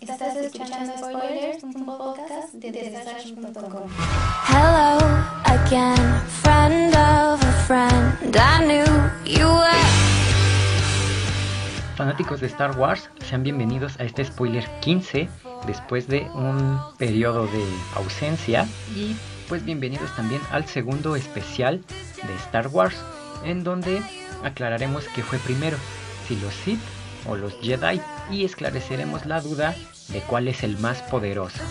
Estás escuchando Spoilers, un podcast de Desastre.com. Hello again, friend of a friend. I knew you were. Fanáticos de Star Wars, sean bienvenidos a este spoiler 15 después de un periodo de ausencia y pues bienvenidos también al segundo especial de Star Wars en donde aclararemos qué fue primero, si los Sith o los Jedi y esclareceremos la duda de cuál es el más poderoso.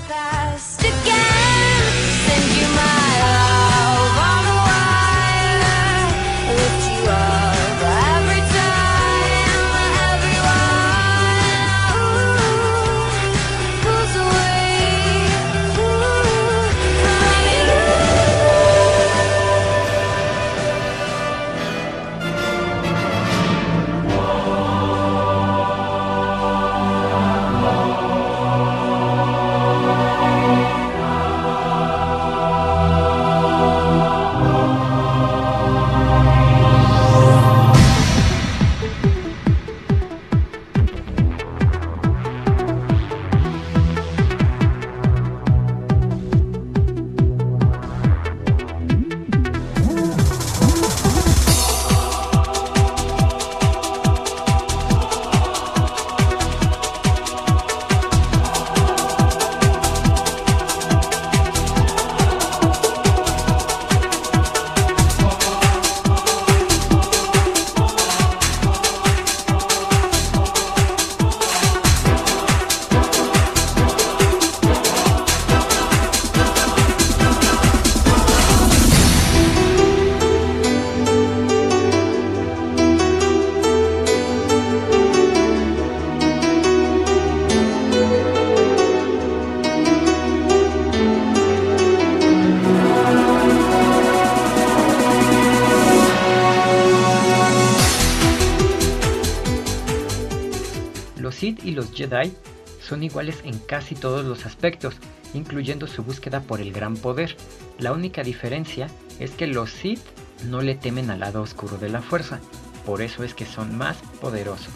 Son iguales en casi todos los aspectos, incluyendo su búsqueda por el gran poder. La única diferencia es que los Sith no le temen al lado oscuro de la fuerza, por eso es que son más poderosos.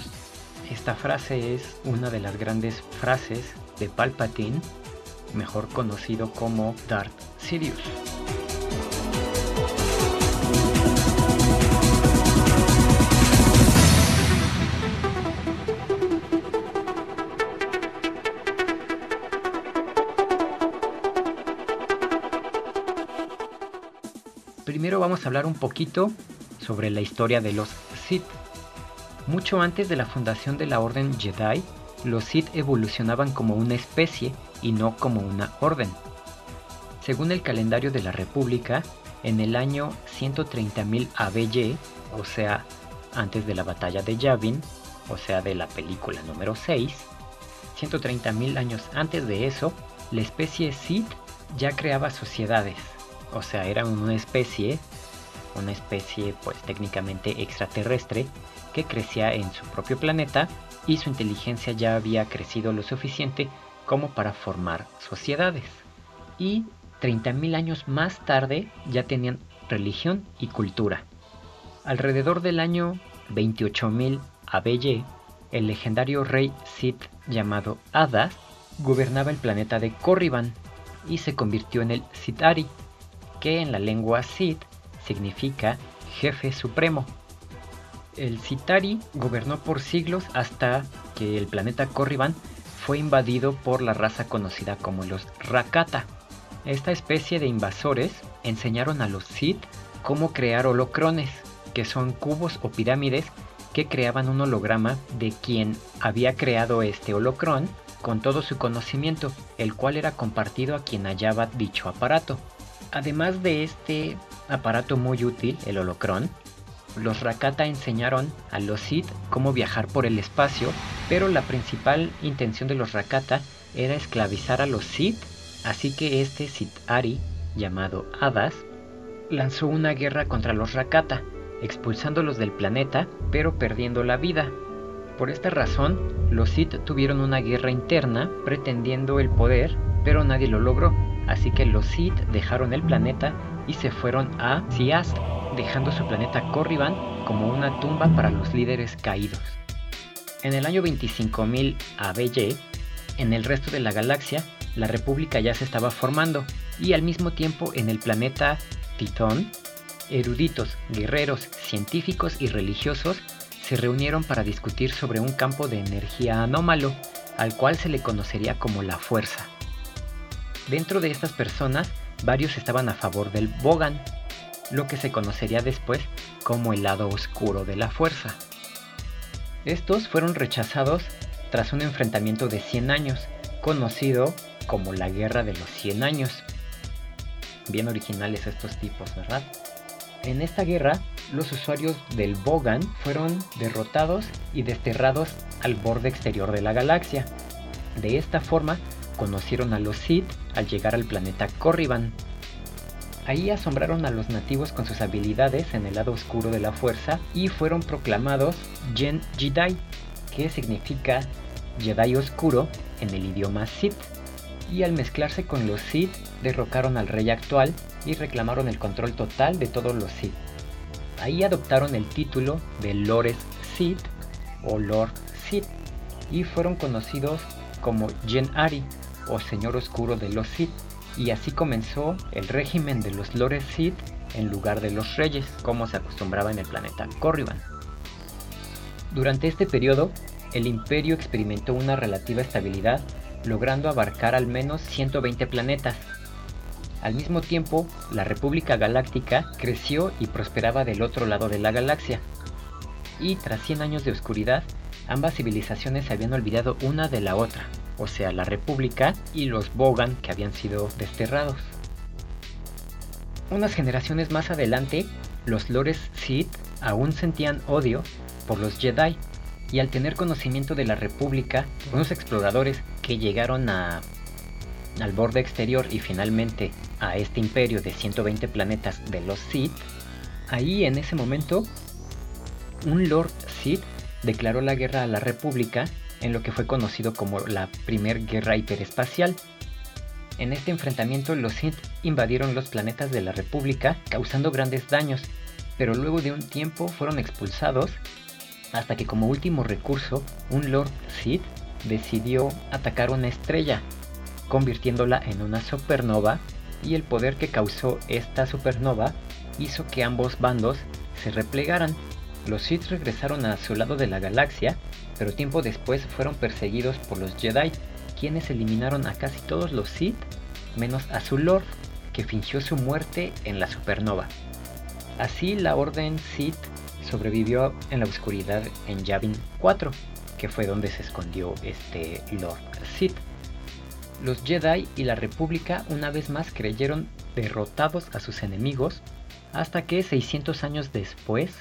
Esta frase es una de las grandes frases de Palpatine, mejor conocido como Darth Sidious. Vamos a hablar un poquito sobre la historia de los Sith. Mucho antes de la fundación de la Orden Jedi, los Sith evolucionaban como una especie y no como una orden. Según el calendario de la República, en el año 130.000 ABY, o sea, antes de la batalla de Yavin, o sea, de la película número 6, 130.000 años antes de eso, la especie Sith ya creaba sociedades, o sea, era una especie, una especie pues técnicamente extraterrestre que crecía en su propio planeta y su inteligencia ya había crecido lo suficiente como para formar sociedades. Y 30.000 años más tarde ya tenían religión y cultura. Alrededor del año 28.000 ABY, el legendario rey Sith llamado Hadas gobernaba el planeta de Corriban y se convirtió en el Sithari, que en la lengua Sith significa jefe supremo. El Sithari gobernó por siglos hasta que el planeta Corriban fue invadido por la raza conocida como los Rakata. Esta especie de invasores enseñaron a los Sith cómo crear holocrones, que son cubos o pirámides que creaban un holograma de quien había creado este holocrón con todo su conocimiento, el cual era compartido a quien hallaba dicho aparato. Además de este aparato muy útil, el holocrón, los Rakata enseñaron a los Sith cómo viajar por el espacio, pero la principal intención de los Rakata era esclavizar a los Sith, así que este Sith-Ari, llamado Hadas, lanzó una guerra contra los Rakata, expulsándolos del planeta, pero perdiendo la vida. Por esta razón, los Sith tuvieron una guerra interna pretendiendo el poder, pero nadie lo logró, así que los Sith dejaron el planeta y se fueron a Siast, dejando su planeta Corriban como una tumba para los líderes caídos. En el año 25.000 ABY, En el resto de la galaxia, la República ya se estaba formando y al mismo tiempo en el planeta Titón, eruditos, guerreros, científicos y religiosos se reunieron para discutir sobre un campo de energía anómalo, al cual se le conocería como la fuerza. Dentro de estas personas, varios estaban a favor del Bogan, lo que se conocería después como el lado oscuro de la fuerza. Estos fueron rechazados tras un enfrentamiento de 100 años, conocido como la Guerra de los 100 Años. Bien originales estos tipos, ¿verdad? En esta guerra, los usuarios del Bogan fueron derrotados y desterrados al borde exterior de la galaxia. De esta forma, conocieron a los Sith al llegar al planeta Corriban. Ahí asombraron a los nativos con sus habilidades en el lado oscuro de la fuerza y fueron proclamados Gen Jedi, que significa Jedi oscuro en el idioma Sith. Y al mezclarse con los Sith, derrocaron al rey actual y reclamaron el control total de todos los Sith. Ahí adoptaron el título de Lores Sith o Lord Sith y fueron conocidos como Gen Ari o Señor Oscuro de los Sith y así comenzó el régimen de los Lores Sith en lugar de los reyes como se acostumbraba en el planeta Corriban. Durante este periodo, el imperio experimentó una relativa estabilidad logrando abarcar al menos 120 planetas, al mismo tiempo, la República Galáctica creció y prosperaba del otro lado de la galaxia. Y tras 100 años de oscuridad, ambas civilizaciones se habían olvidado una de la otra, o sea, la República y los Bogan que habían sido desterrados. Unas generaciones más adelante, los Lores Sith aún sentían odio por los Jedi, y al tener conocimiento de la República, unos exploradores que llegaron a al borde exterior y finalmente a este imperio de 120 planetas de los Sith, ahí en ese momento un Lord Sith declaró la guerra a la República en lo que fue conocido como la Primer Guerra Hiperespacial. En este enfrentamiento los Sith invadieron los planetas de la República causando grandes daños, pero luego de un tiempo fueron expulsados hasta que como último recurso un Lord Sith decidió atacar una estrella convirtiéndola en una supernova y el poder que causó esta supernova hizo que ambos bandos se replegaran. Los Sith regresaron a su lado de la galaxia, pero tiempo después fueron perseguidos por los Jedi, quienes eliminaron a casi todos los Sith, menos a su Lord, que fingió su muerte en la supernova. Así la Orden Sith sobrevivió en la oscuridad en Yavin 4, que fue donde se escondió este Lord Sith. Los Jedi y la República una vez más creyeron derrotados a sus enemigos hasta que 600 años después,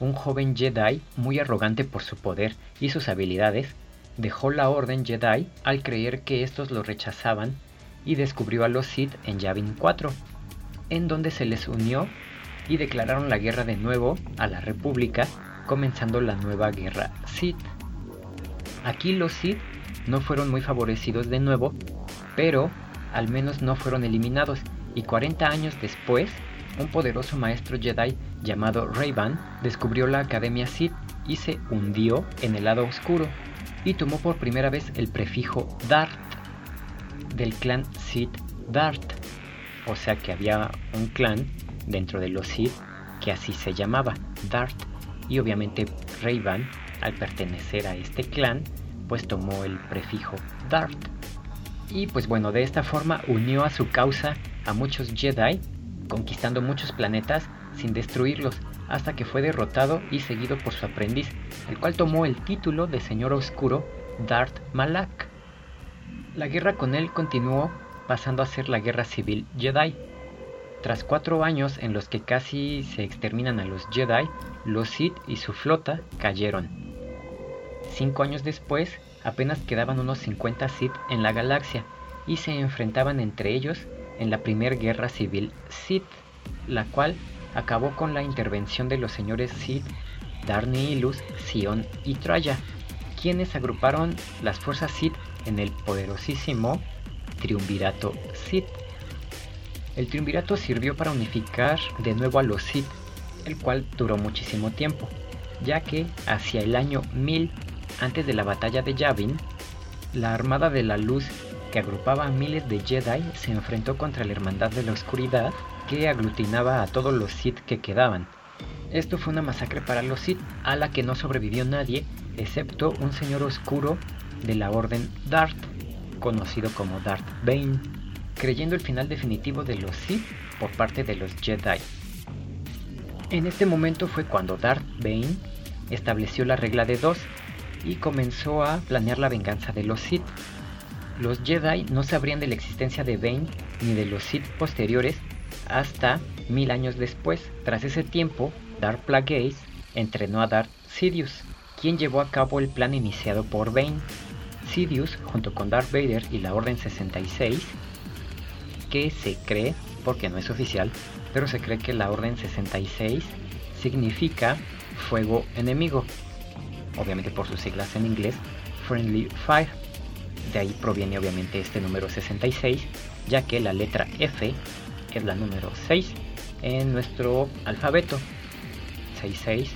un joven Jedi, muy arrogante por su poder y sus habilidades, dejó la Orden Jedi al creer que estos lo rechazaban y descubrió a los Sith en Yavin 4, en donde se les unió y declararon la guerra de nuevo a la República, comenzando la nueva guerra Sith. Aquí los Sith no fueron muy favorecidos de nuevo, pero al menos no fueron eliminados y 40 años después, un poderoso maestro Jedi llamado Ray-Ban descubrió la Academia Sith y se hundió en el lado oscuro y tomó por primera vez el prefijo Dart del clan Sith Dart. O sea que había un clan dentro de los Sith que así se llamaba, Dart. Y obviamente Ray-Ban, al pertenecer a este clan, pues tomó el prefijo Dart. Y pues bueno, de esta forma unió a su causa a muchos Jedi, conquistando muchos planetas sin destruirlos, hasta que fue derrotado y seguido por su aprendiz, el cual tomó el título de Señor Oscuro Dart Malak. La guerra con él continuó, pasando a ser la Guerra Civil Jedi. Tras cuatro años en los que casi se exterminan a los Jedi, los Sith y su flota cayeron, Cinco años después, apenas quedaban unos 50 Sith en la galaxia y se enfrentaban entre ellos en la primera guerra civil Sith, la cual acabó con la intervención de los señores Sith, Darni Ilus, Sion y Traya, quienes agruparon las fuerzas Sith en el poderosísimo Triunvirato Sith. El Triunvirato sirvió para unificar de nuevo a los Sith, el cual duró muchísimo tiempo, ya que hacia el año 1000 antes de la batalla de Yavin, La Armada de la Luz, que agrupaba a miles de Jedi, se enfrentó contra la Hermandad de la Oscuridad, que aglutinaba a todos los Sith que quedaban. Esto fue una masacre para los Sith, a la que no sobrevivió nadie, excepto un señor oscuro de la Orden Darth, conocido como Darth Bane, creyendo el final definitivo de los Sith por parte de los Jedi. En este momento fue cuando Darth Bane estableció la regla de dos y comenzó a planear la venganza de los Sith. Los Jedi no sabrían de la existencia de Bane ni de los Sith posteriores hasta mil años después. Tras ese tiempo, Darth Plagueis entrenó a Darth Sidious, quien llevó a cabo el plan iniciado por Bane. Sidious, junto con Darth Vader y la Orden 66, que se cree, porque no es oficial, pero se cree que la Orden 66 significa fuego enemigo, obviamente por sus siglas en inglés, Friendly Fire. De ahí proviene obviamente este número 66, ya que la letra F es la número 6 en nuestro alfabeto. 66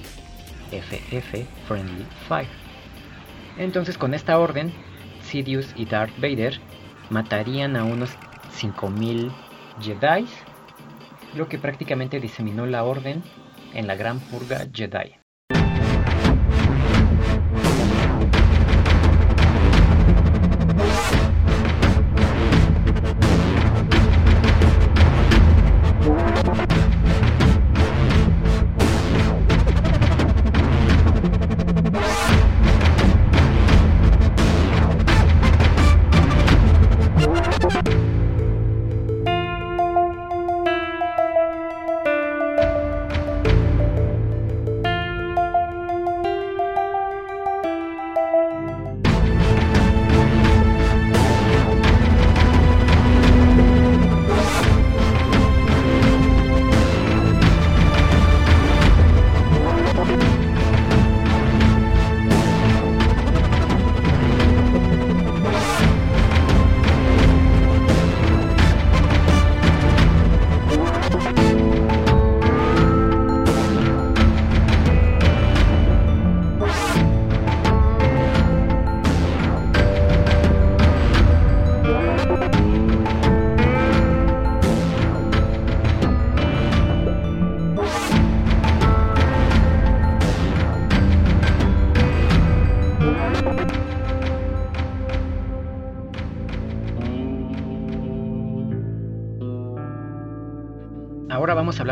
FF Friendly Fire. Entonces con esta orden, Sidious y Darth Vader matarían a unos 5000 Jedi, lo que prácticamente diseminó la orden en la Gran Purga Jedi.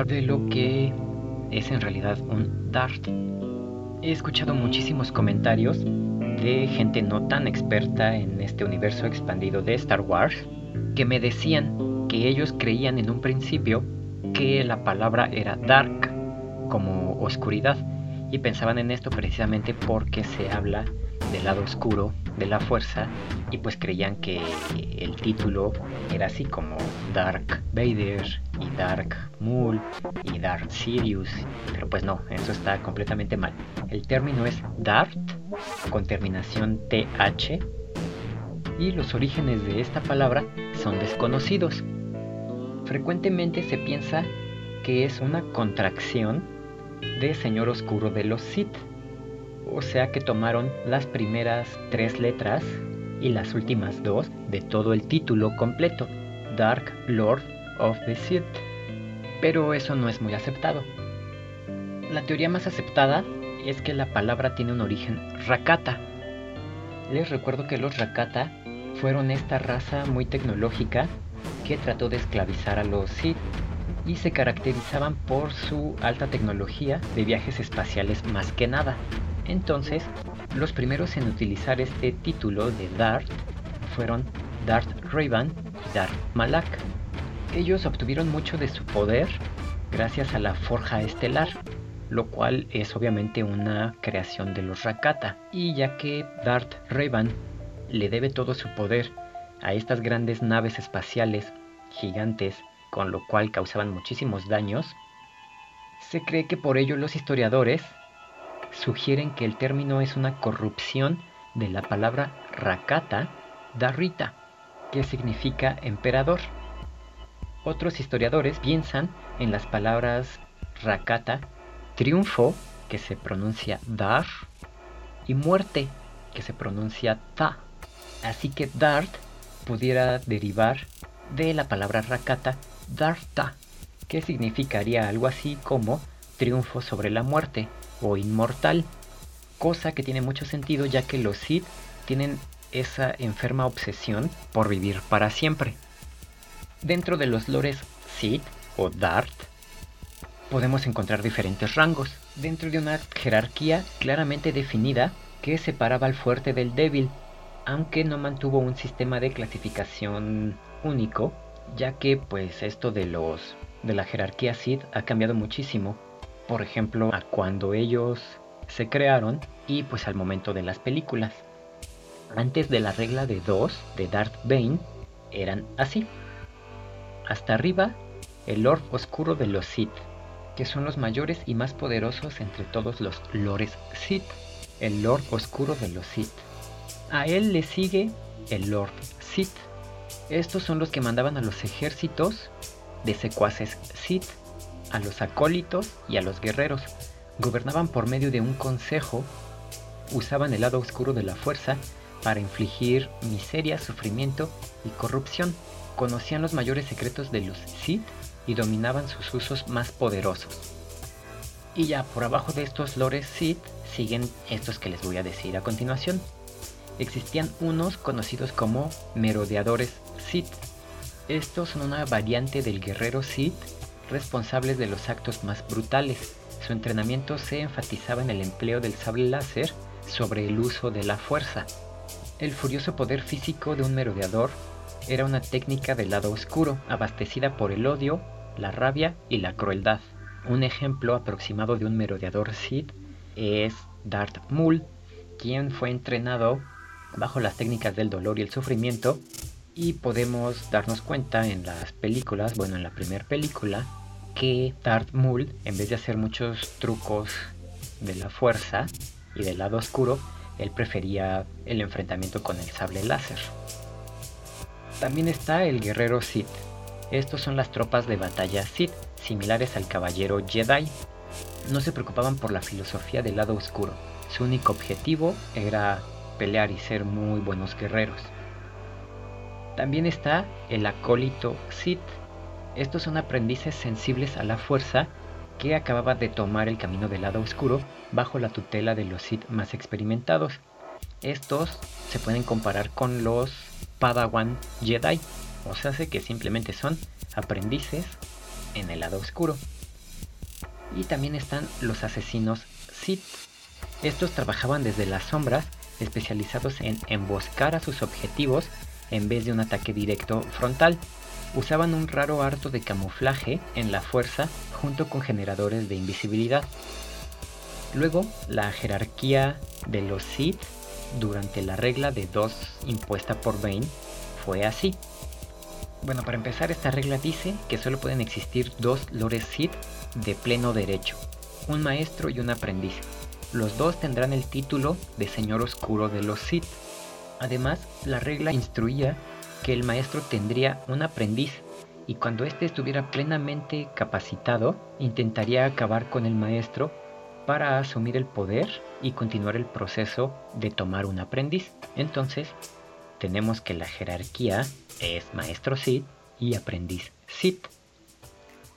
De lo que es en realidad un DART. He escuchado muchísimos comentarios de gente no tan experta en este universo expandido de Star Wars que me decían que ellos creían en un principio que la palabra era dark, como oscuridad, y pensaban en esto precisamente porque se habla del lado oscuro de la fuerza y pues creían que el título era así como Dark Vader y Dark Maul y Dark Sirius, pero pues no, eso está completamente mal. El término es Dart con terminación TH y los orígenes de esta palabra son desconocidos. Frecuentemente se piensa que es una contracción de Señor Oscuro de los Sith o sea que tomaron las primeras tres letras y las últimas dos de todo el título completo, Dark Lord of the Sith. Pero eso no es muy aceptado. La teoría más aceptada es que la palabra tiene un origen Rakata. Les recuerdo que los Rakata fueron esta raza muy tecnológica que trató de esclavizar a los Sith y se caracterizaban por su alta tecnología de viajes espaciales más que nada. Entonces, los primeros en utilizar este título de Darth fueron Darth Revan y Darth Malak. Ellos obtuvieron mucho de su poder gracias a la forja estelar, lo cual es obviamente una creación de los Rakata. Y ya que Darth Revan le debe todo su poder a estas grandes naves espaciales gigantes, con lo cual causaban muchísimos daños, se cree que por ello los historiadores sugieren que el término es una corrupción de la palabra Rakata Darrita, que significa emperador. Otros historiadores piensan en las palabras Rakata, triunfo, que se pronuncia Dar, y muerte, que se pronuncia Ta. Así que Dart pudiera derivar de la palabra Rakata Darta, que significaría algo así como triunfo sobre la muerte o inmortal, cosa que tiene mucho sentido ya que los Sith tienen esa enferma obsesión por vivir para siempre. Dentro de los lores Sith o Dart, podemos encontrar diferentes rangos, dentro de una jerarquía claramente definida que separaba al fuerte del débil, aunque no mantuvo un sistema de clasificación único, ya que pues esto de los de la jerarquía Sith ha cambiado muchísimo, por ejemplo, a cuando ellos se crearon y pues al momento de las películas. Antes de la regla de 2 de Darth Bane eran así. Hasta arriba, el Lord Oscuro de los Sith, que son los mayores y más poderosos entre todos los lores Sith, el Lord Oscuro de los Sith. A él le sigue el Lord Sith. Estos son los que mandaban a los ejércitos de secuaces Sith, a los acólitos y a los guerreros. Gobernaban por medio de un consejo, usaban el lado oscuro de la fuerza para infligir miseria, sufrimiento y corrupción. Conocían los mayores secretos de los Sith y dominaban sus usos más poderosos. Y ya por abajo de estos lores Sith siguen estos que les voy a decir a continuación. Existían unos conocidos como merodeadores Sith. Estos son una variante del guerrero Sith responsables de los actos más brutales. Su entrenamiento se enfatizaba en el empleo del sable láser sobre el uso de la fuerza. El furioso poder físico de un merodeador era una técnica del lado oscuro, abastecida por el odio, la rabia y la crueldad. Un ejemplo aproximado de un merodeador Sith es Darth Maul, quien fue entrenado bajo las técnicas del dolor y el sufrimiento y podemos darnos cuenta en las películas, bueno en la primera película, que Darth Maul, en vez de hacer muchos trucos de la fuerza y del lado oscuro, él prefería el enfrentamiento con el sable láser. También está el guerrero Sith. Estos son las tropas de batalla Sith, similares al caballero Jedi. No se preocupaban por la filosofía del lado oscuro. Su único objetivo era pelear y ser muy buenos guerreros. También está el acólito Sith, estos son aprendices sensibles a la fuerza que acababan de tomar el camino del lado oscuro bajo la tutela de los Sith más experimentados. Estos se pueden comparar con los Padawan Jedi, o sea, que simplemente son aprendices en el lado oscuro. Y también están los asesinos Sith. Estos trabajaban desde las sombras, especializados en emboscar a sus objetivos en vez de un ataque directo frontal usaban un raro harto de camuflaje en la fuerza junto con generadores de invisibilidad. Luego, la jerarquía de los Sith durante la regla de 2 impuesta por Bane fue así. Bueno, para empezar, esta regla dice que solo pueden existir dos lores Sith de pleno derecho, un maestro y un aprendiz. Los dos tendrán el título de Señor Oscuro de los Sith. Además, la regla instruía que el maestro tendría un aprendiz y cuando éste estuviera plenamente capacitado, intentaría acabar con el maestro para asumir el poder y continuar el proceso de tomar un aprendiz. Entonces, tenemos que la jerarquía es maestro Sith y aprendiz Sith.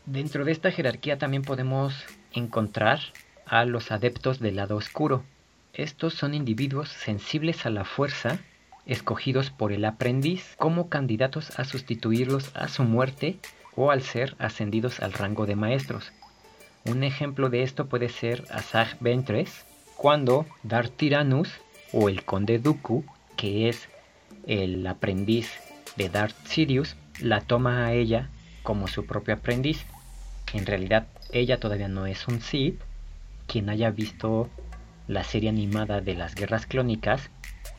Dentro de esta jerarquía también podemos encontrar a los adeptos del lado oscuro. Estos son individuos sensibles a la fuerza escogidos por el aprendiz como candidatos a sustituirlos a su muerte o al ser ascendidos al rango de maestros. Un ejemplo de esto puede ser Asajj Ventress, cuando Darth Tyrannus o el Conde Dooku, que es el aprendiz de Darth Sidious, la toma a ella como su propio aprendiz. En realidad, ella todavía no es un Sith. Quien haya visto la serie animada de las guerras clónicas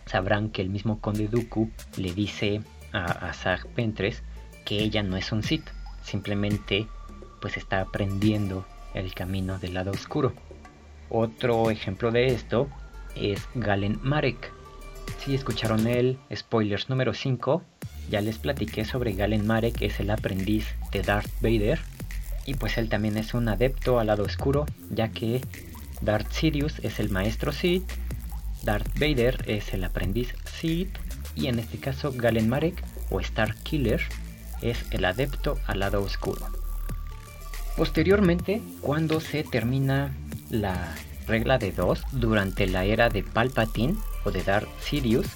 sabrán que el mismo Conde Dooku le dice a, a Ventress que ella no es un Sith, simplemente pues está aprendiendo el camino del lado oscuro. Otro ejemplo de esto es Galen Marek. Si escucharon el spoilers número 5, ya les platiqué sobre Galen Marek, es el aprendiz de Darth Vader. Y pues él también es un adepto al lado oscuro, ya que Darth Sidious es el maestro Sith Darth Vader es el aprendiz Sith y en este caso Galen Marek o Star Killer es el adepto al lado oscuro. Posteriormente, cuando se termina la regla de 2 durante la era de Palpatine o de Darth Sidious,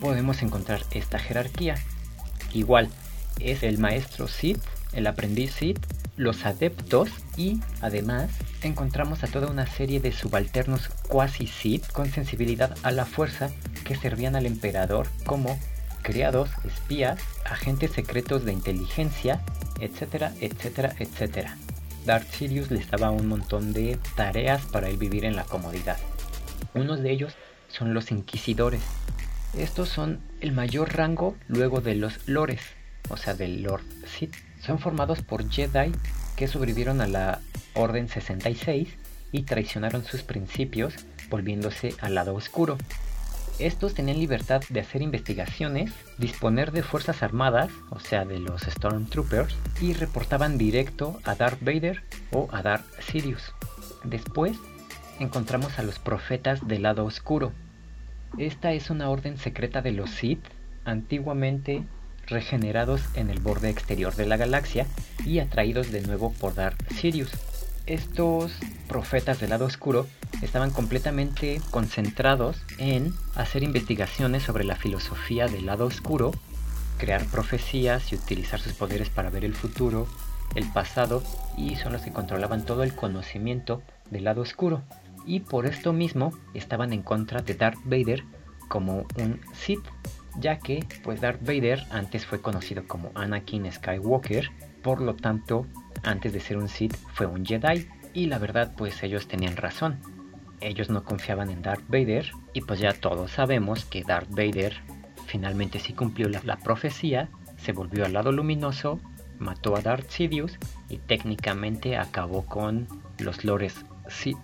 podemos encontrar esta jerarquía. Igual, es el maestro Sith, el aprendiz Sith, los adeptos y además encontramos a toda una serie de subalternos cuasi Sith con sensibilidad a la fuerza que servían al emperador como criados, espías, agentes secretos de inteligencia, etcétera, etcétera, etcétera. Darth Sidious les daba un montón de tareas para él vivir en la comodidad. Unos de ellos son los inquisidores. Estos son el mayor rango luego de los lores, o sea, del Lord Sith. Son formados por Jedi que sobrevivieron a la Orden 66 y traicionaron sus principios volviéndose al lado oscuro. Estos tenían libertad de hacer investigaciones, disponer de fuerzas armadas, o sea, de los Stormtroopers, y reportaban directo a Darth Vader o a Darth Sidious. Después encontramos a los profetas del lado oscuro. Esta es una orden secreta de los Sith, antiguamente regenerados en el borde exterior de la galaxia y atraídos de nuevo por Darth Sidious. Estos profetas del lado oscuro estaban completamente concentrados en hacer investigaciones sobre la filosofía del lado oscuro, crear profecías y utilizar sus poderes para ver el futuro, el pasado y son los que controlaban todo el conocimiento del lado oscuro. Y por esto mismo estaban en contra de Darth Vader como un Sith, ya que pues Darth Vader antes fue conocido como Anakin Skywalker, por lo tanto antes de ser un Sith fue un Jedi y la verdad pues ellos tenían razón ellos no confiaban en Darth Vader y pues ya todos sabemos que Darth Vader finalmente sí cumplió la, profecía, se volvió al lado luminoso, mató a Darth Sidious y técnicamente acabó con los lores Sith.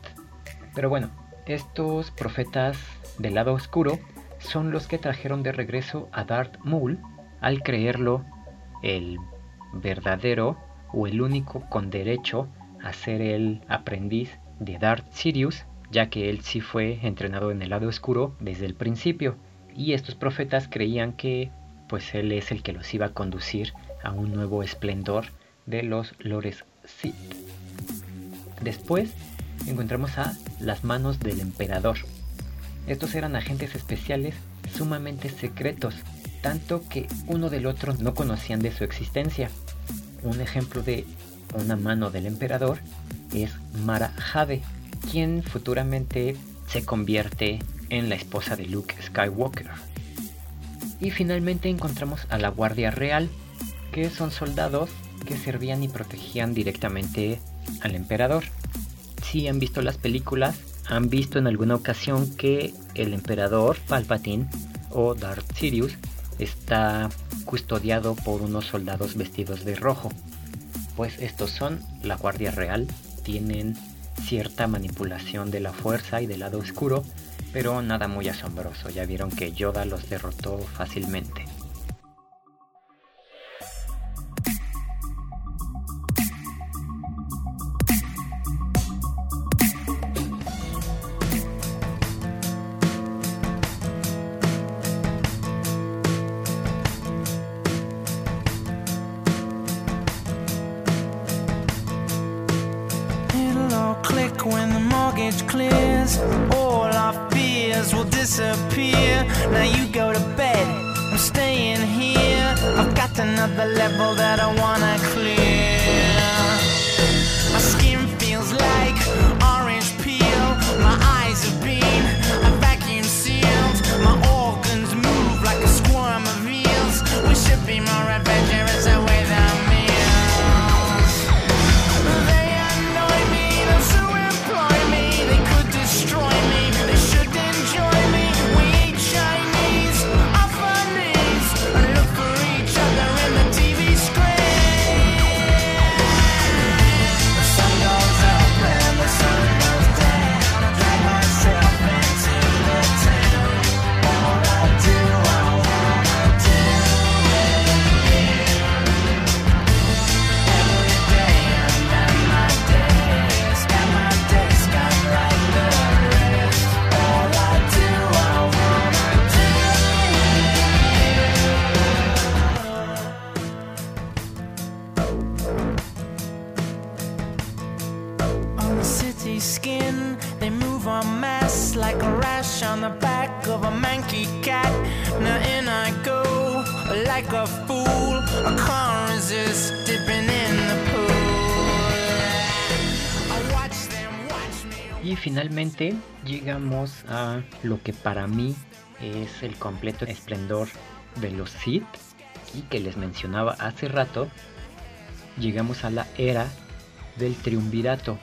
Pero bueno, estos profetas del lado oscuro son los que trajeron de regreso a Darth Maul al creerlo el verdadero o el único con derecho a ser el aprendiz de Darth Sidious ya que él sí fue entrenado en el lado oscuro desde el principio, y estos profetas creían que pues él es el que los iba a conducir a un nuevo esplendor de los lores Sith. Después encontramos a las manos del emperador. Estos eran agentes especiales sumamente secretos, tanto que uno del otro no conocían de su existencia. Un ejemplo de una mano del emperador es Mara Jade, quien futuramente se convierte en la esposa de Luke Skywalker. Y finalmente encontramos a la Guardia Real, que son soldados que servían y protegían directamente al emperador. Si han visto las películas, han visto en alguna ocasión que el emperador Palpatine o Darth Sidious está custodiado por unos soldados vestidos de rojo. Pues estos son la Guardia Real, tienen cierta manipulación de la fuerza y del lado oscuro, pero nada muy asombroso, ya vieron que Yoda los derrotó fácilmente. Finalmente llegamos a lo que para mí es el completo esplendor de los Sith y que les mencionaba hace rato. Llegamos a la era del triunvirato.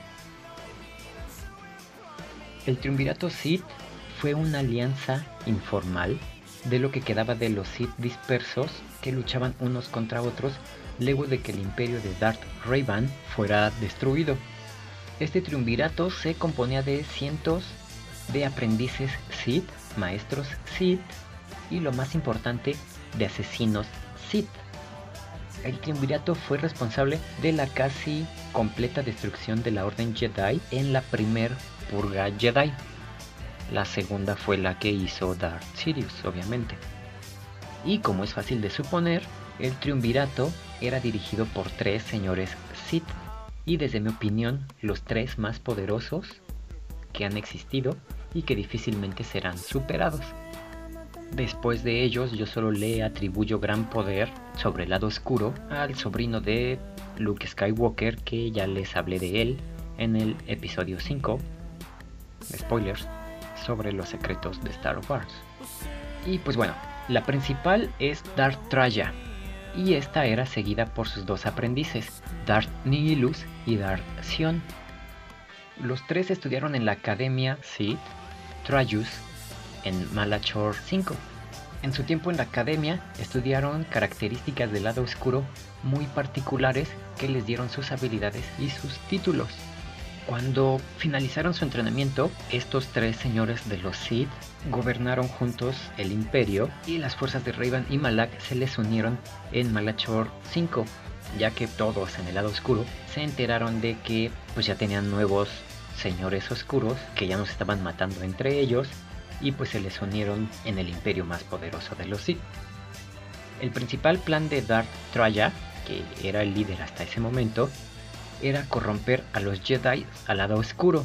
El triunvirato Sith fue una alianza informal de lo que quedaba de los Sith dispersos que luchaban unos contra otros luego de que el imperio de Darth Revan fuera destruido. Este triunvirato se componía de cientos de aprendices Sith, maestros Sith y lo más importante, de asesinos Sith. El triunvirato fue responsable de la casi completa destrucción de la Orden Jedi en la primer purga Jedi. La segunda fue la que hizo Darth Sidious, obviamente. Y como es fácil de suponer, el triunvirato era dirigido por tres señores Sith y desde mi opinión los tres más poderosos que han existido y que difícilmente serán superados. Después de ellos yo solo le atribuyo gran poder sobre el lado oscuro al sobrino de Luke Skywalker que ya les hablé de él en el episodio 5, spoilers, sobre los secretos de Star Wars. Y pues bueno, la principal es Darth Traya y esta era seguida por sus dos aprendices, Darth Nihilus y Darth Sion. Los tres estudiaron en la Academia Sith Trayus en Malachor 5. En su tiempo en la academia estudiaron características del lado oscuro muy particulares que les dieron sus habilidades y sus títulos. Cuando finalizaron su entrenamiento, estos tres señores de los Sith gobernaron juntos el imperio y las fuerzas de Raven y Malak se les unieron en Malachor 5, ya que todos en el lado oscuro se enteraron de que pues ya tenían nuevos señores oscuros que ya nos estaban matando entre ellos y pues se les unieron en el imperio más poderoso de los Sith. El principal plan de Darth Traya, que era el líder hasta ese momento, era corromper a los Jedi al lado oscuro.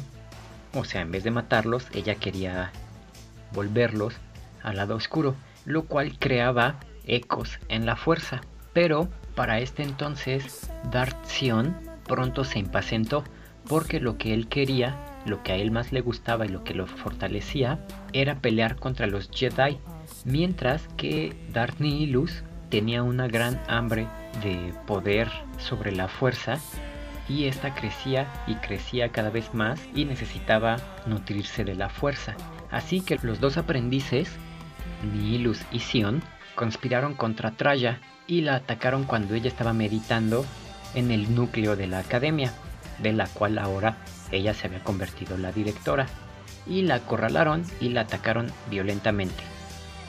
O sea, en vez de matarlos, ella quería volverlos al lado oscuro, lo cual creaba ecos en la fuerza. Pero para este entonces, Darth Sion pronto se impacientó porque lo que él quería, lo que a él más le gustaba y lo que lo fortalecía, era pelear contra los Jedi, mientras que Darth Nihilus tenía una gran hambre de poder sobre la fuerza y esta crecía y crecía cada vez más y necesitaba nutrirse de la fuerza. Así que los dos aprendices, Nihilus y Sion, conspiraron contra Traya y la atacaron cuando ella estaba meditando en el núcleo de la academia, de la cual ahora ella se había convertido en la directora, y la acorralaron y la atacaron violentamente.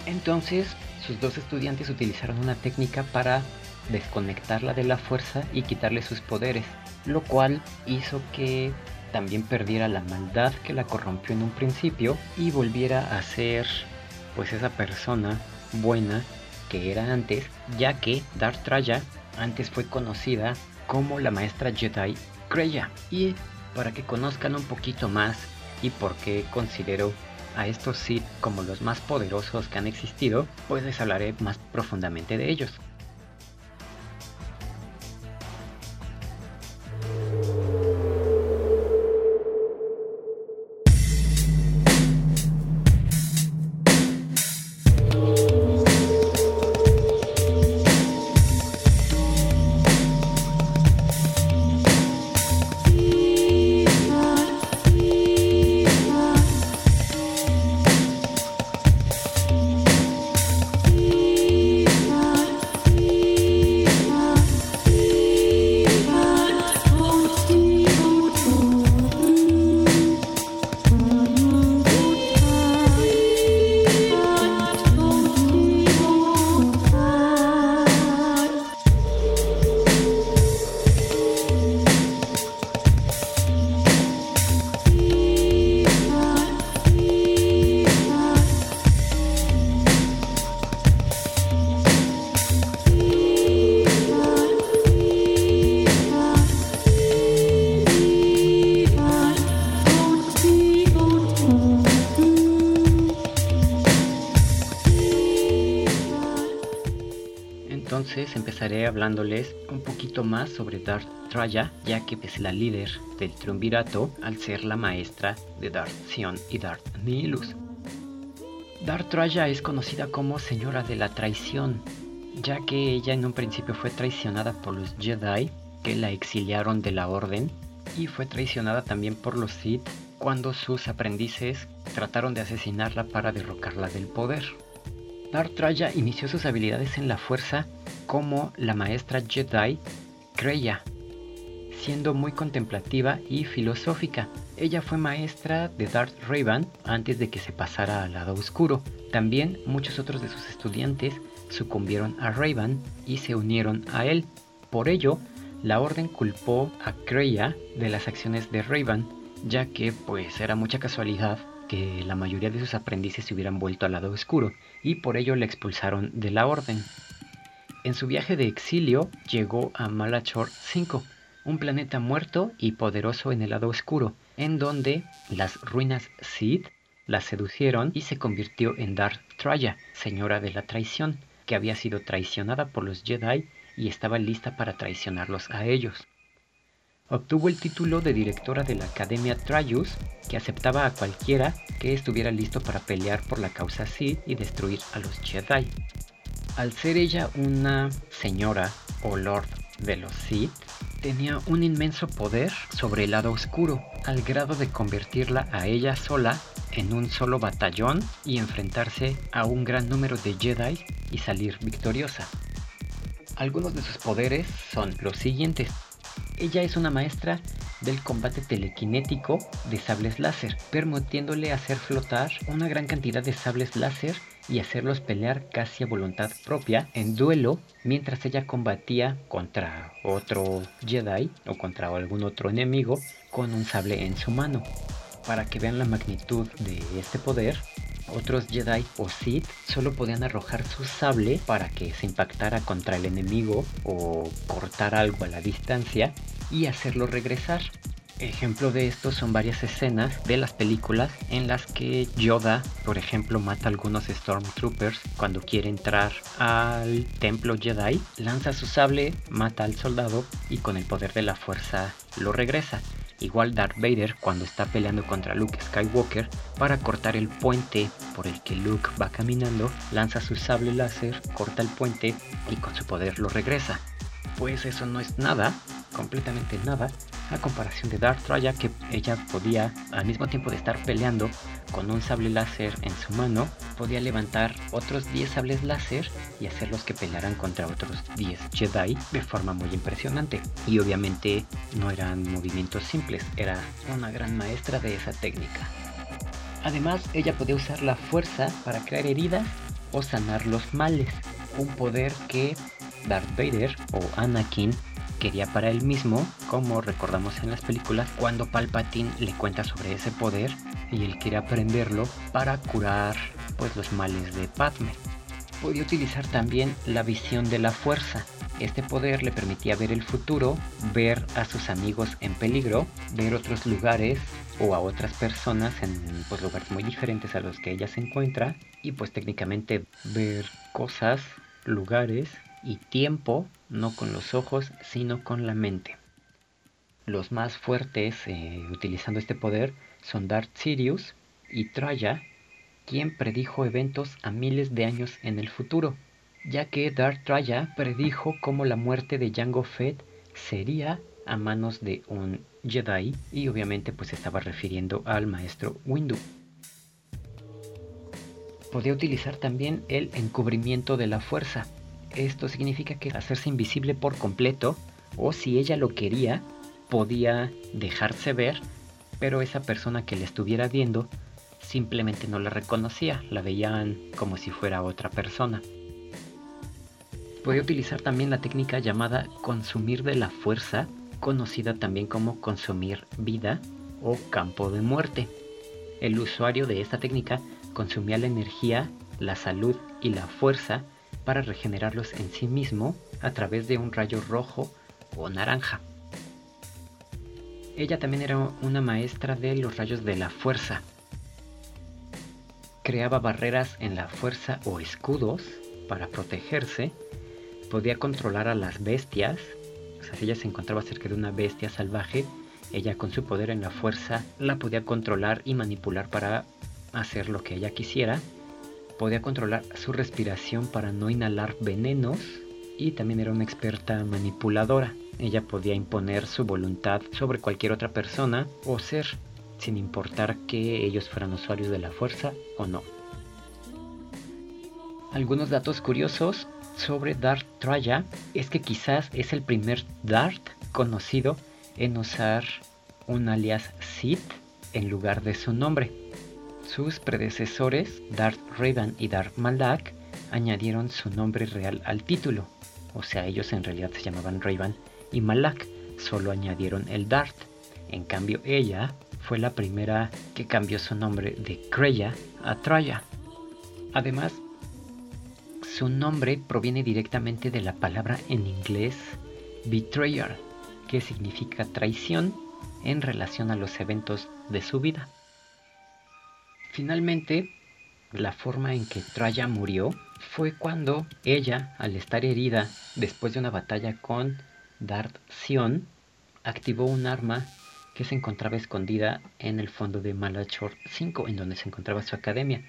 Entonces, sus dos estudiantes utilizaron una técnica para desconectarla de la fuerza y quitarle sus poderes, lo cual hizo que también perdiera la maldad que la corrompió en un principio y volviera a ser pues esa persona buena que era antes, ya que Darth Traya antes fue conocida como la maestra Jedi Kreia. Y para que conozcan un poquito más y por qué considero a estos Sith como los más poderosos que han existido, pues les hablaré más profundamente de ellos. Entonces empezaré hablándoles un poquito más sobre Darth Traya, ya que es la líder del triunvirato al ser la maestra de Darth Sion y Darth Nihilus. Darth Traya es conocida como Señora de la Traición, ya que ella en un principio fue traicionada por los Jedi, que la exiliaron de la Orden, y fue traicionada también por los Sith cuando sus aprendices trataron de asesinarla para derrocarla del poder. Darth Traya inició sus habilidades en la fuerza como la maestra Jedi Kreia, siendo muy contemplativa y filosófica. Ella fue maestra de Darth Raven antes de que se pasara al lado oscuro. También muchos otros de sus estudiantes sucumbieron a Raven y se unieron a él. Por ello, la orden culpó a Kreia de las acciones de Raven, ya que pues era mucha casualidad que la mayoría de sus aprendices se hubieran vuelto al lado oscuro y por ello le expulsaron de la orden. En su viaje de exilio llegó a Malachor 5, un planeta muerto y poderoso en el lado oscuro, en donde las ruinas Sith la seducieron y se convirtió en Darth Traya, señora de la traición, que había sido traicionada por los Jedi y estaba lista para traicionarlos a ellos. Obtuvo el título de directora de la Academia Traius, que aceptaba a cualquiera que estuviera listo para pelear por la causa Sith y destruir a los Jedi. Al ser ella una señora o lord de los Sith, tenía un inmenso poder sobre el lado oscuro, al grado de convertirla a ella sola en un solo batallón y enfrentarse a un gran número de Jedi y salir victoriosa. Algunos de sus poderes son los siguientes. Ella es una maestra del combate telequinético de sables láser, permitiéndole hacer flotar una gran cantidad de sables láser y hacerlos pelear casi a voluntad propia en duelo mientras ella combatía contra otro Jedi o contra algún otro enemigo con un sable en su mano. Para que vean la magnitud de este poder, otros Jedi o Sith solo podían arrojar su sable para que se impactara contra el enemigo o cortar algo a la distancia y hacerlo regresar. Ejemplo de esto son varias escenas de las películas en las que Yoda, por ejemplo, mata a algunos Stormtroopers cuando quiere entrar al templo Jedi, lanza su sable, mata al soldado y con el poder de la fuerza lo regresa. Igual Darth Vader cuando está peleando contra Luke Skywalker para cortar el puente por el que Luke va caminando, lanza su sable láser, corta el puente y con su poder lo regresa. Pues eso no es nada, completamente nada, a comparación de Darth Traya que ella podía al mismo tiempo de estar peleando con un sable láser en su mano, podía levantar otros 10 sables láser y hacerlos que pelearan contra otros 10 Jedi de forma muy impresionante. Y obviamente no eran movimientos simples, era una gran maestra de esa técnica. Además, ella podía usar la fuerza para crear heridas o sanar los males, un poder que Darth Vader o Anakin quería para él mismo, como recordamos en las películas, cuando Palpatine le cuenta sobre ese poder y él quiere aprenderlo para curar pues los males de Padme. Podía utilizar también la visión de la fuerza. Este poder le permitía ver el futuro, ver a sus amigos en peligro, ver otros lugares o a otras personas en pues, lugares muy diferentes a los que ella se encuentra y pues técnicamente ver cosas, lugares y tiempo no con los ojos, sino con la mente. Los más fuertes eh, utilizando este poder son Darth Sirius y Traya, quien predijo eventos a miles de años en el futuro, ya que Darth Traya predijo cómo la muerte de Jango Fett sería a manos de un Jedi y obviamente pues estaba refiriendo al maestro Windu. Podía utilizar también el encubrimiento de la fuerza, esto significa que hacerse invisible por completo, o si ella lo quería, podía dejarse ver, pero esa persona que le estuviera viendo simplemente no la reconocía, la veían como si fuera otra persona. Podía utilizar también la técnica llamada consumir de la fuerza, conocida también como consumir vida o campo de muerte. El usuario de esta técnica consumía la energía, la salud y la fuerza para regenerarlos en sí mismo a través de un rayo rojo o naranja. Ella también era una maestra de los rayos de la fuerza. Creaba barreras en la fuerza o escudos para protegerse, podía controlar a las bestias. O sea, si ella se encontraba cerca de una bestia salvaje, ella con su poder en la fuerza la podía controlar y manipular para hacer lo que ella quisiera. Podía controlar su respiración para no inhalar venenos y también era una experta manipuladora. Ella podía imponer su voluntad sobre cualquier otra persona o ser, sin importar que ellos fueran usuarios de la fuerza o no. Algunos datos curiosos sobre Darth Traya es que quizás es el primer Darth conocido en usar un alias Sith en lugar de su nombre. Sus predecesores, Darth Revan y Darth Malak, añadieron su nombre real al título. O sea, ellos en realidad se llamaban Revan y Malak, solo añadieron el Darth. En cambio, ella fue la primera que cambió su nombre de Kreia a Traya. Además, su nombre proviene directamente de la palabra en inglés betrayer, que significa traición en relación a los eventos de su vida. Finalmente, la forma en que Traya murió fue cuando ella, al estar herida después de una batalla con Darth Sion, activó un arma que se encontraba escondida en el fondo de Malachor 5, en donde se encontraba su academia.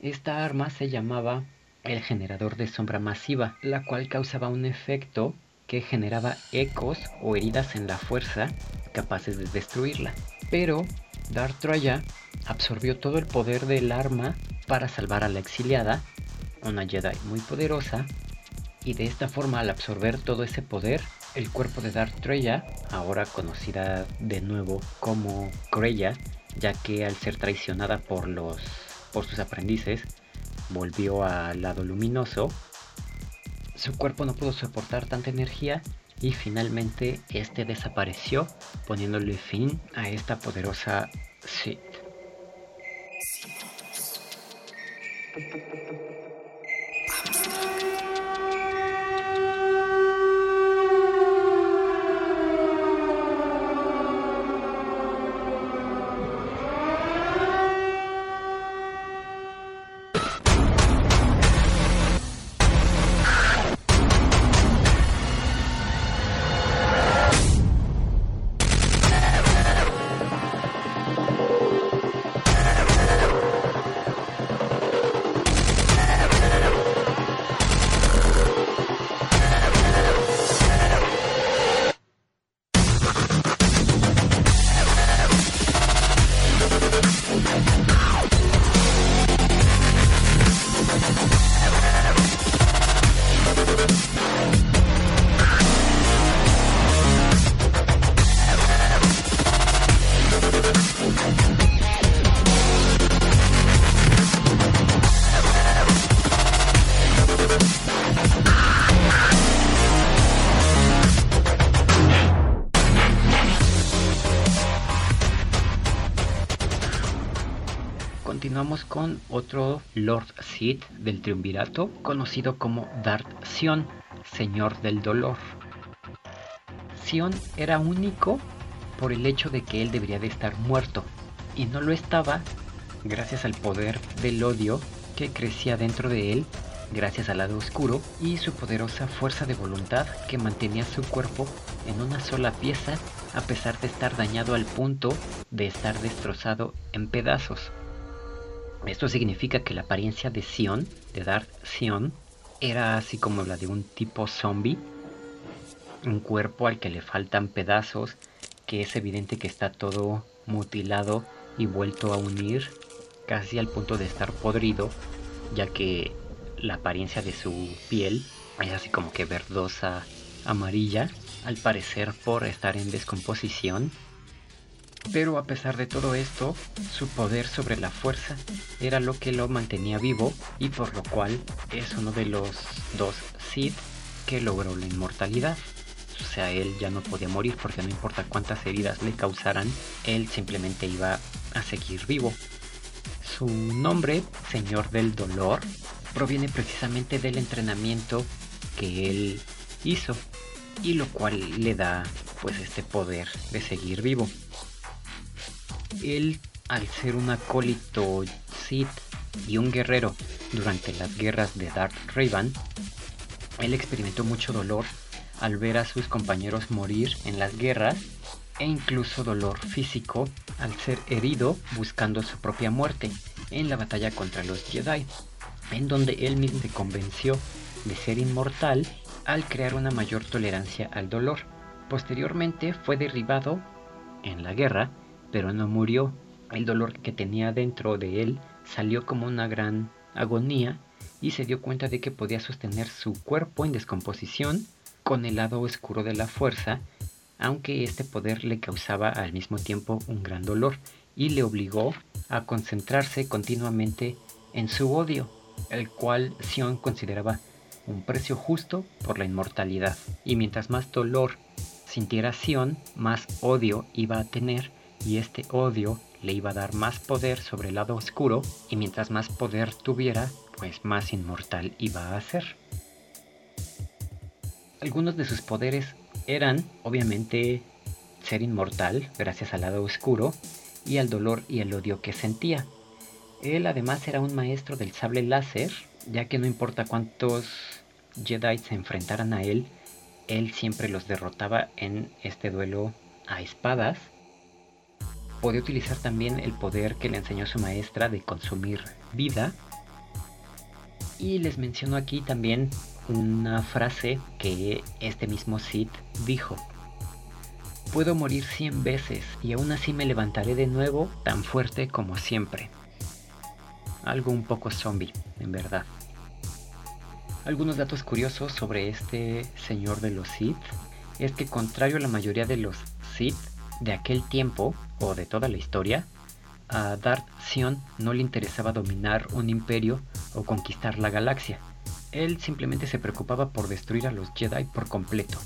Esta arma se llamaba el generador de sombra masiva, la cual causaba un efecto que generaba ecos o heridas en la fuerza capaces de destruirla. Pero Darth Troya absorbió todo el poder del arma para salvar a la exiliada, una Jedi muy poderosa, y de esta forma al absorber todo ese poder, el cuerpo de Darth Troya, ahora conocida de nuevo como Kreia, ya que al ser traicionada por los por sus aprendices, volvió al lado luminoso, su cuerpo no pudo soportar tanta energía y finalmente este desapareció poniéndole fin a esta poderosa Sith. Lord Sith del Triunvirato, conocido como Darth Sion, Señor del Dolor. Sion era único por el hecho de que él debería de estar muerto, y no lo estaba gracias al poder del odio que crecía dentro de él, gracias al lado oscuro y su poderosa fuerza de voluntad que mantenía su cuerpo en una sola pieza a pesar de estar dañado al punto de estar destrozado en pedazos. Esto significa que la apariencia de Sion, de Darth Sion, era así como la de un tipo zombie, un cuerpo al que le faltan pedazos, que es evidente que está todo mutilado y vuelto a unir, casi al punto de estar podrido, ya que la apariencia de su piel es así como que verdosa, amarilla, al parecer por estar en descomposición pero a pesar de todo esto, su poder sobre la fuerza era lo que lo mantenía vivo y por lo cual es uno de los dos Sith que logró la inmortalidad. O sea, él ya no podía morir porque no importa cuántas heridas le causaran, él simplemente iba a seguir vivo. Su nombre, Señor del Dolor, proviene precisamente del entrenamiento que él hizo y lo cual le da pues este poder de seguir vivo él, al ser un acólito Sith y un guerrero durante las guerras de Darth Revan, él experimentó mucho dolor al ver a sus compañeros morir en las guerras e incluso dolor físico al ser herido buscando su propia muerte en la batalla contra los Jedi, en donde él mismo se convenció de ser inmortal al crear una mayor tolerancia al dolor. Posteriormente fue derribado en la guerra, pero no murió. El dolor que tenía dentro de él salió como una gran agonía y se dio cuenta de que podía sostener su cuerpo en descomposición con el lado oscuro de la fuerza, aunque este poder le causaba al mismo tiempo un gran dolor y le obligó a concentrarse continuamente en su odio, el cual Sion consideraba un precio justo por la inmortalidad. Y mientras más dolor sintiera Sion, más odio iba a tener y este odio le iba a dar más poder sobre el lado oscuro y mientras más poder tuviera, pues más inmortal iba a ser. Algunos de sus poderes eran, obviamente, ser inmortal gracias al lado oscuro y al dolor y el odio que sentía. Él además era un maestro del sable láser, ya que no importa cuántos Jedi se enfrentaran a él, él siempre los derrotaba en este duelo a espadas. Podía utilizar también el poder que le enseñó su maestra de consumir vida. Y les menciono aquí también una frase que este mismo Sid dijo. Puedo morir cien veces y aún así me levantaré de nuevo tan fuerte como siempre. Algo un poco zombie, en verdad. Algunos datos curiosos sobre este señor de los Sith es que contrario a la mayoría de los Sith de aquel tiempo o de toda la historia, a Darth Sion no le interesaba dominar un imperio o conquistar la galaxia. Él simplemente se preocupaba por destruir a los Jedi por completo.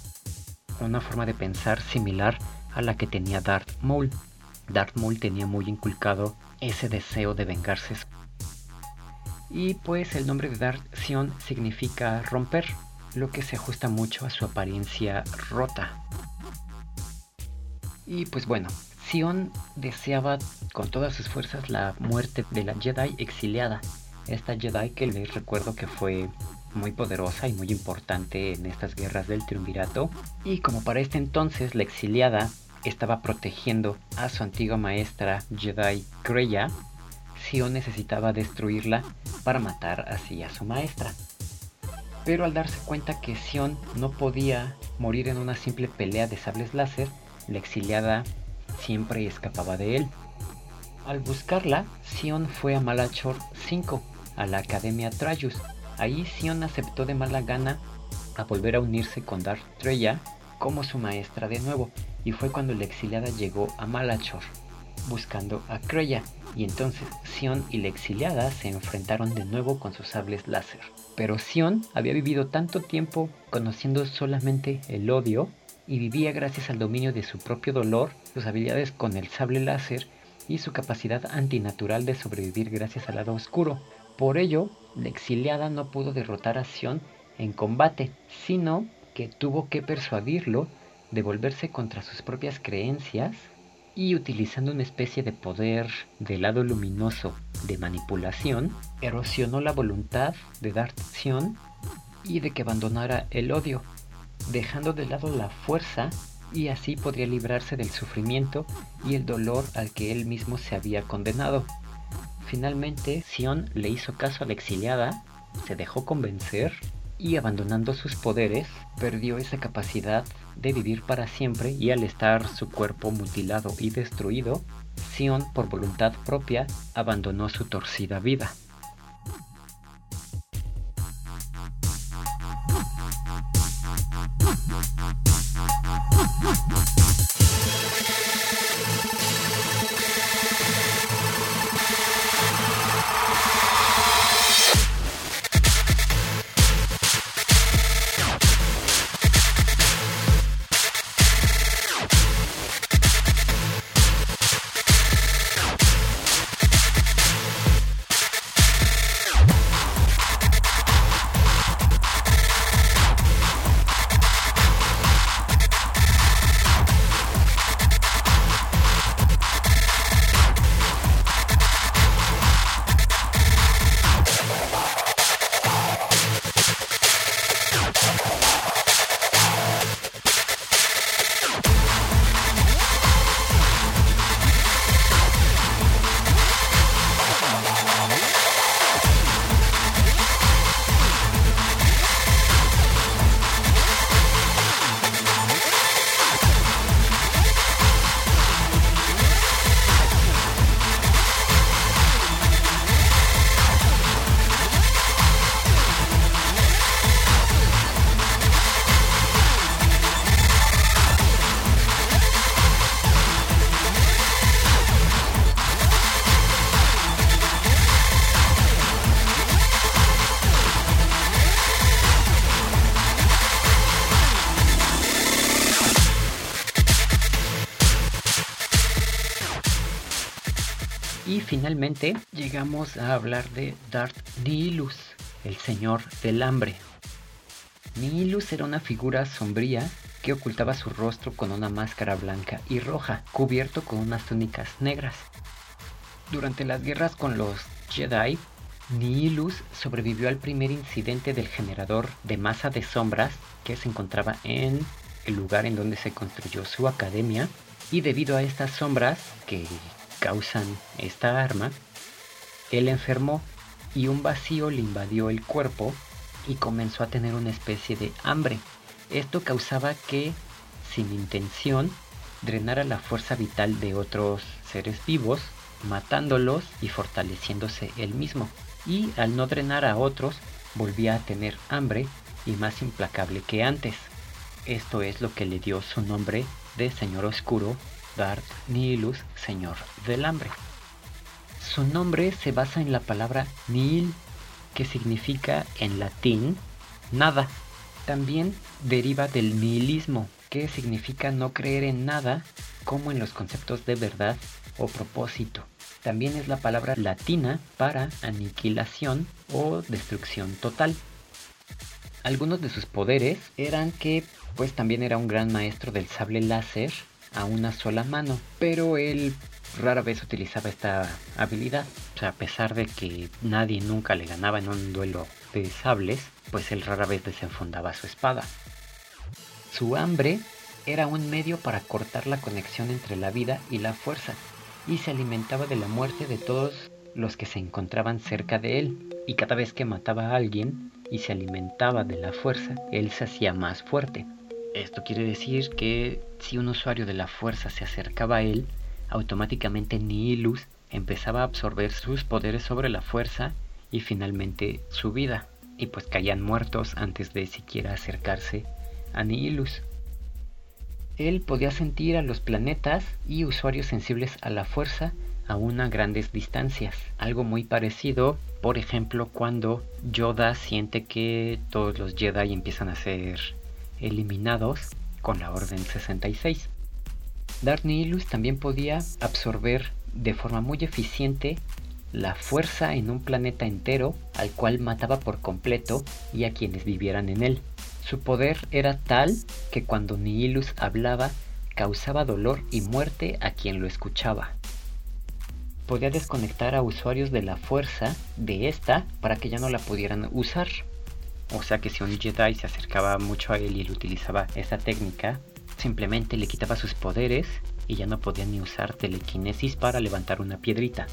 Una forma de pensar similar a la que tenía Darth Maul. Darth Maul tenía muy inculcado ese deseo de vengarse. Y pues el nombre de Darth Sion significa romper, lo que se ajusta mucho a su apariencia rota. Y pues bueno, Sion deseaba con todas sus fuerzas la muerte de la Jedi exiliada. Esta Jedi que les recuerdo que fue muy poderosa y muy importante en estas guerras del triunvirato. Y como para este entonces la exiliada estaba protegiendo a su antigua maestra Jedi Kreia, Sion necesitaba destruirla para matar así a su maestra. Pero al darse cuenta que Sion no podía morir en una simple pelea de sables láser, la exiliada siempre escapaba de él. Al buscarla, Sion fue a Malachor 5, a la Academia Trayus. Ahí Sion aceptó de mala gana a volver a unirse con Darth Treya como su maestra de nuevo, y fue cuando la exiliada llegó a Malachor buscando a Kreia, y entonces Sion y la exiliada se enfrentaron de nuevo con sus sables láser. Pero Sion había vivido tanto tiempo conociendo solamente el odio y vivía gracias al dominio de su propio dolor, sus habilidades con el sable láser y su capacidad antinatural de sobrevivir gracias al lado oscuro. Por ello, la exiliada no pudo derrotar a Sion en combate, sino que tuvo que persuadirlo de volverse contra sus propias creencias y utilizando una especie de poder del lado luminoso de manipulación, erosionó la voluntad de Darth Sion y de que abandonara el odio, dejando de lado la fuerza y así podría librarse del sufrimiento y el dolor al que él mismo se había condenado. Finalmente, Sion le hizo caso a la exiliada, se dejó convencer y abandonando sus poderes, perdió esa capacidad de vivir para siempre y al estar su cuerpo mutilado y destruido, Sion por voluntad propia abandonó su torcida vida. Y finalmente llegamos a hablar de Darth Nihilus, el señor del hambre. Nihilus era una figura sombría que ocultaba su rostro con una máscara blanca y roja, cubierto con unas túnicas negras. Durante las guerras con los Jedi, Nihilus sobrevivió al primer incidente del generador de masa de sombras que se encontraba en el lugar en donde se construyó su academia y debido a estas sombras que causan esta arma, él enfermó y un vacío le invadió el cuerpo y comenzó a tener una especie de hambre. Esto causaba que, sin intención, drenara la fuerza vital de otros seres vivos, matándolos y fortaleciéndose él mismo y al no drenar a otros volvía a tener hambre y más implacable que antes. Esto es lo que le dio su nombre de Señor Oscuro, Darth Nihilus, Señor del Hambre. Su nombre se basa en la palabra nihil, que significa en latín nada. También deriva del nihilismo, que significa no creer en nada, como en los conceptos de verdad o propósito también es la palabra latina para aniquilación o destrucción total. Algunos de sus poderes eran que pues también era un gran maestro del sable láser a una sola mano, pero él rara vez utilizaba esta habilidad. O sea, a pesar de que nadie nunca le ganaba en un duelo de sables, pues él rara vez desenfundaba su espada. Su hambre era un medio para cortar la conexión entre la vida y la fuerza, y se alimentaba de la muerte de todos los que se encontraban cerca de él, y cada vez que mataba a alguien y se alimentaba de la fuerza, él se hacía más fuerte. Esto quiere decir que si un usuario de la fuerza se acercaba a él, automáticamente Nihilus empezaba a absorber sus poderes sobre la fuerza y finalmente su vida, y pues caían muertos antes de siquiera acercarse a Nihilus. Él podía sentir a los planetas y usuarios sensibles a la fuerza a una grandes distancias. Algo muy parecido, por ejemplo, cuando Yoda siente que todos los Jedi empiezan a ser eliminados con la Orden 66. Darth Nihilus también podía absorber de forma muy eficiente la fuerza en un planeta entero al cual mataba por completo y a quienes vivieran en él. Su poder era tal que cuando Nihilus hablaba causaba dolor y muerte a quien lo escuchaba. Podía desconectar a usuarios de la fuerza de esta para que ya no la pudieran usar. O sea que si un Jedi se acercaba mucho a él y él utilizaba esa técnica, simplemente le quitaba sus poderes y ya no podía ni usar telequinesis para levantar una piedrita.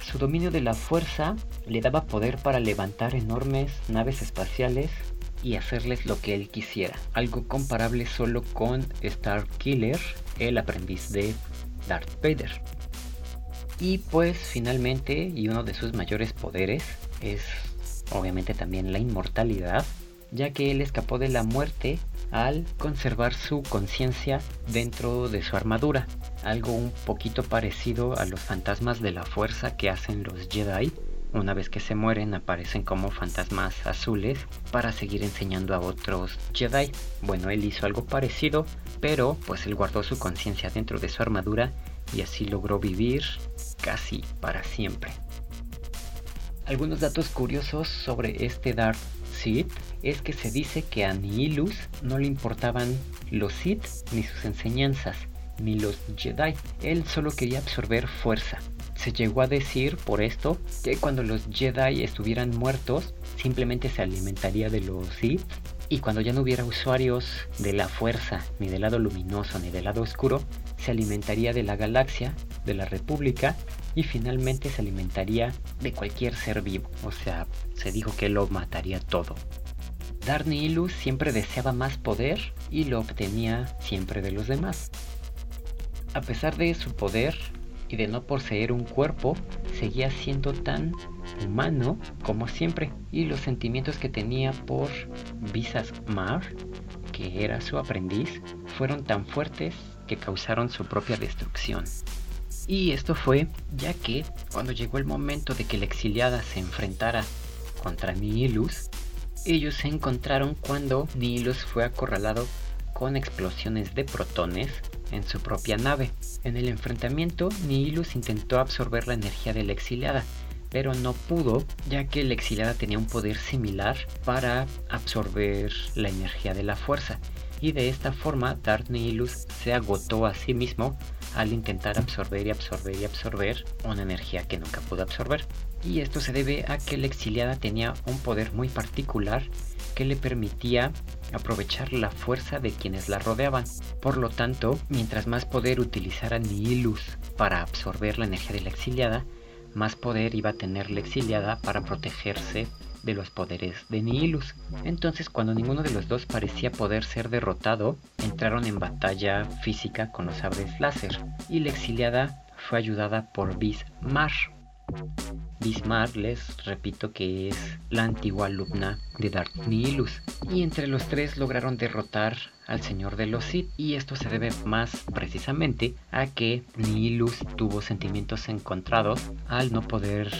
Su dominio de la fuerza le daba poder para levantar enormes naves espaciales y hacerles lo que él quisiera. Algo comparable solo con Star Killer, el aprendiz de Darth Vader. Y pues finalmente, y uno de sus mayores poderes es obviamente también la inmortalidad, ya que él escapó de la muerte al conservar su conciencia dentro de su armadura, algo un poquito parecido a los fantasmas de la fuerza que hacen los Jedi, una vez que se mueren aparecen como fantasmas azules para seguir enseñando a otros Jedi. Bueno, él hizo algo parecido, pero pues él guardó su conciencia dentro de su armadura y así logró vivir casi para siempre. Algunos datos curiosos sobre este Darth Sith es que se dice que a Nihilus no le importaban los Sith ni sus enseñanzas, ni los Jedi. Él solo quería absorber fuerza, se llegó a decir por esto que cuando los Jedi estuvieran muertos, simplemente se alimentaría de los Sith y cuando ya no hubiera usuarios de la fuerza, ni del lado luminoso, ni del lado oscuro, se alimentaría de la galaxia, de la república y finalmente se alimentaría de cualquier ser vivo. O sea, se dijo que lo mataría todo. Darny Ilus siempre deseaba más poder y lo obtenía siempre de los demás. A pesar de su poder, y de no poseer un cuerpo, seguía siendo tan humano como siempre. Y los sentimientos que tenía por Visas Mar, que era su aprendiz, fueron tan fuertes que causaron su propia destrucción. Y esto fue ya que cuando llegó el momento de que la exiliada se enfrentara contra Nihilus, ellos se encontraron cuando Nihilus fue acorralado con explosiones de protones en su propia nave. En el enfrentamiento, Nihilus intentó absorber la energía de la exiliada, pero no pudo, ya que la exiliada tenía un poder similar para absorber la energía de la fuerza, y de esta forma Darth Nihilus se agotó a sí mismo al intentar absorber y absorber y absorber una energía que nunca pudo absorber. Y esto se debe a que la exiliada tenía un poder muy particular que le permitía aprovechar la fuerza de quienes la rodeaban. Por lo tanto, mientras más poder utilizara Nihilus para absorber la energía de la exiliada, más poder iba a tener la exiliada para protegerse de los poderes de Nihilus. Entonces, cuando ninguno de los dos parecía poder ser derrotado, entraron en batalla física con los sabres láser y la exiliada fue ayudada por Bismar. Bismar, les repito que es la antigua alumna de Darth Nihilus. Y entre los tres lograron derrotar al Señor de los Sith. Y esto se debe más precisamente a que Nihilus tuvo sentimientos encontrados al no poder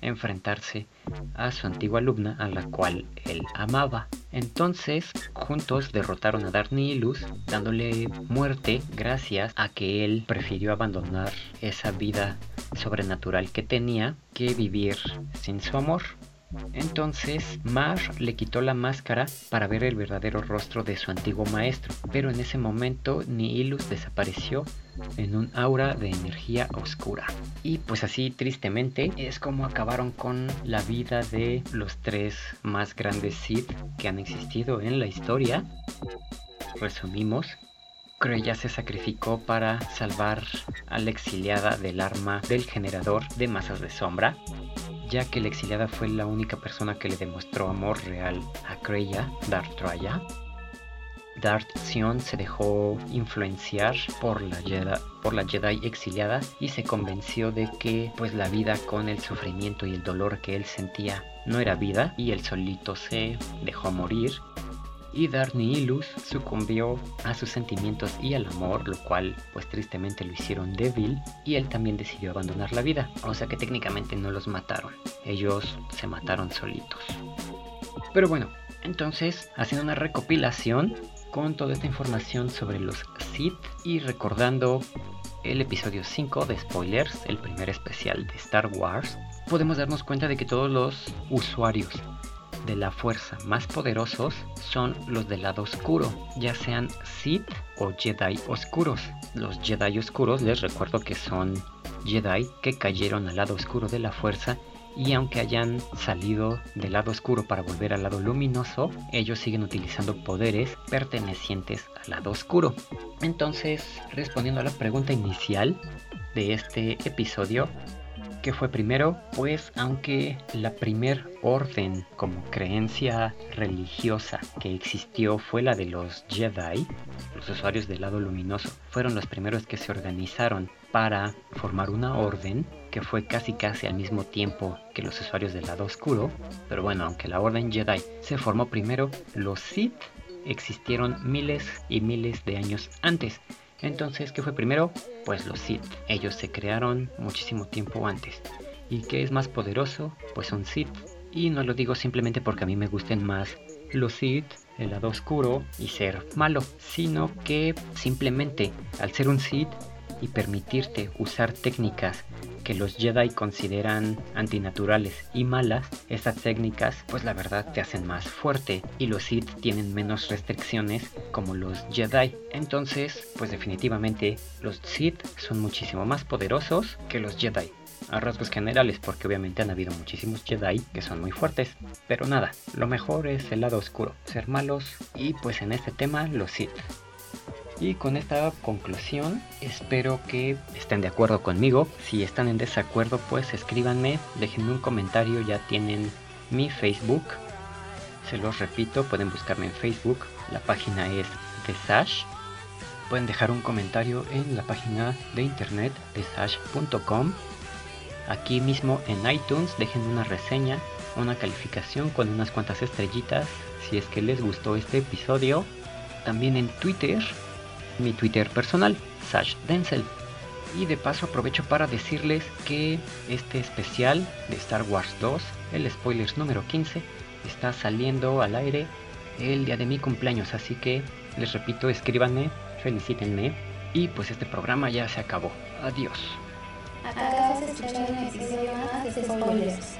enfrentarse a su antigua alumna a la cual él amaba. Entonces, juntos derrotaron a Darth Nihilus, dándole muerte gracias a que él prefirió abandonar esa vida sobrenatural que tenía que vivir sin su amor. Entonces, Mar le quitó la máscara para ver el verdadero rostro de su antiguo maestro, pero en ese momento Nihilus desapareció en un aura de energía oscura. Y pues así tristemente es como acabaron con la vida de los tres más grandes Sith que han existido en la historia. Resumimos, Creya se sacrificó para salvar a la exiliada del arma del generador de masas de sombra, ya que la exiliada fue la única persona que le demostró amor real a Creya, Darth Raya. Darth Sion se dejó influenciar por la, Jedi, por la Jedi exiliada y se convenció de que pues la vida con el sufrimiento y el dolor que él sentía no era vida y él solito se dejó morir y Darth Nihilus sucumbió a sus sentimientos y al amor, lo cual pues tristemente lo hicieron débil y él también decidió abandonar la vida, o sea que técnicamente no los mataron, ellos se mataron solitos. Pero bueno, entonces haciendo una recopilación con toda esta información sobre los Sith y recordando el episodio 5 de Spoilers, el primer especial de Star Wars, podemos darnos cuenta de que todos los usuarios de la fuerza más poderosos son los del lado oscuro, ya sean Sith o Jedi oscuros. Los Jedi oscuros les recuerdo que son Jedi que cayeron al lado oscuro de la fuerza y aunque hayan salido del lado oscuro para volver al lado luminoso, ellos siguen utilizando poderes pertenecientes al lado oscuro. Entonces, respondiendo a la pregunta inicial de este episodio, ¿Qué fue primero? Pues aunque la primer orden como creencia religiosa que existió fue la de los Jedi, los usuarios del lado luminoso fueron los primeros que se organizaron para formar una orden que fue casi casi al mismo tiempo que los usuarios del lado oscuro, pero bueno, aunque la orden Jedi se formó primero, los Sith existieron miles y miles de años antes entonces, ¿qué fue primero? Pues los Sith. Ellos se crearon muchísimo tiempo antes. ¿Y qué es más poderoso? Pues un Sith. Y no lo digo simplemente porque a mí me gusten más los Sith, el lado oscuro y ser malo, sino que simplemente al ser un Sith y permitirte usar técnicas que los Jedi consideran antinaturales y malas, estas técnicas pues la verdad te hacen más fuerte y los Sith tienen menos restricciones como los Jedi. Entonces pues definitivamente los Sith son muchísimo más poderosos que los Jedi a rasgos generales, porque obviamente han habido muchísimos Jedi que son muy fuertes. Pero nada, lo mejor es el lado oscuro, ser malos y pues en este tema los Sith. Y con esta conclusión espero que estén de acuerdo conmigo. Si están en desacuerdo pues escríbanme, déjenme un comentario, ya tienen mi Facebook. Se los repito, pueden buscarme en Facebook. La página es de Sash. Pueden dejar un comentario en la página de internet de. Aquí mismo en iTunes dejen una reseña, una calificación con unas cuantas estrellitas si es que les gustó este episodio. También en Twitter mi Twitter personal, Sash Denzel. Y de paso aprovecho para decirles que este especial de Star Wars 2, el spoilers número 15, está saliendo al aire el día de mi cumpleaños. Así que les repito, escríbanme, felicítenme Y pues este programa ya se acabó. Adiós. Acabas de Spoilers.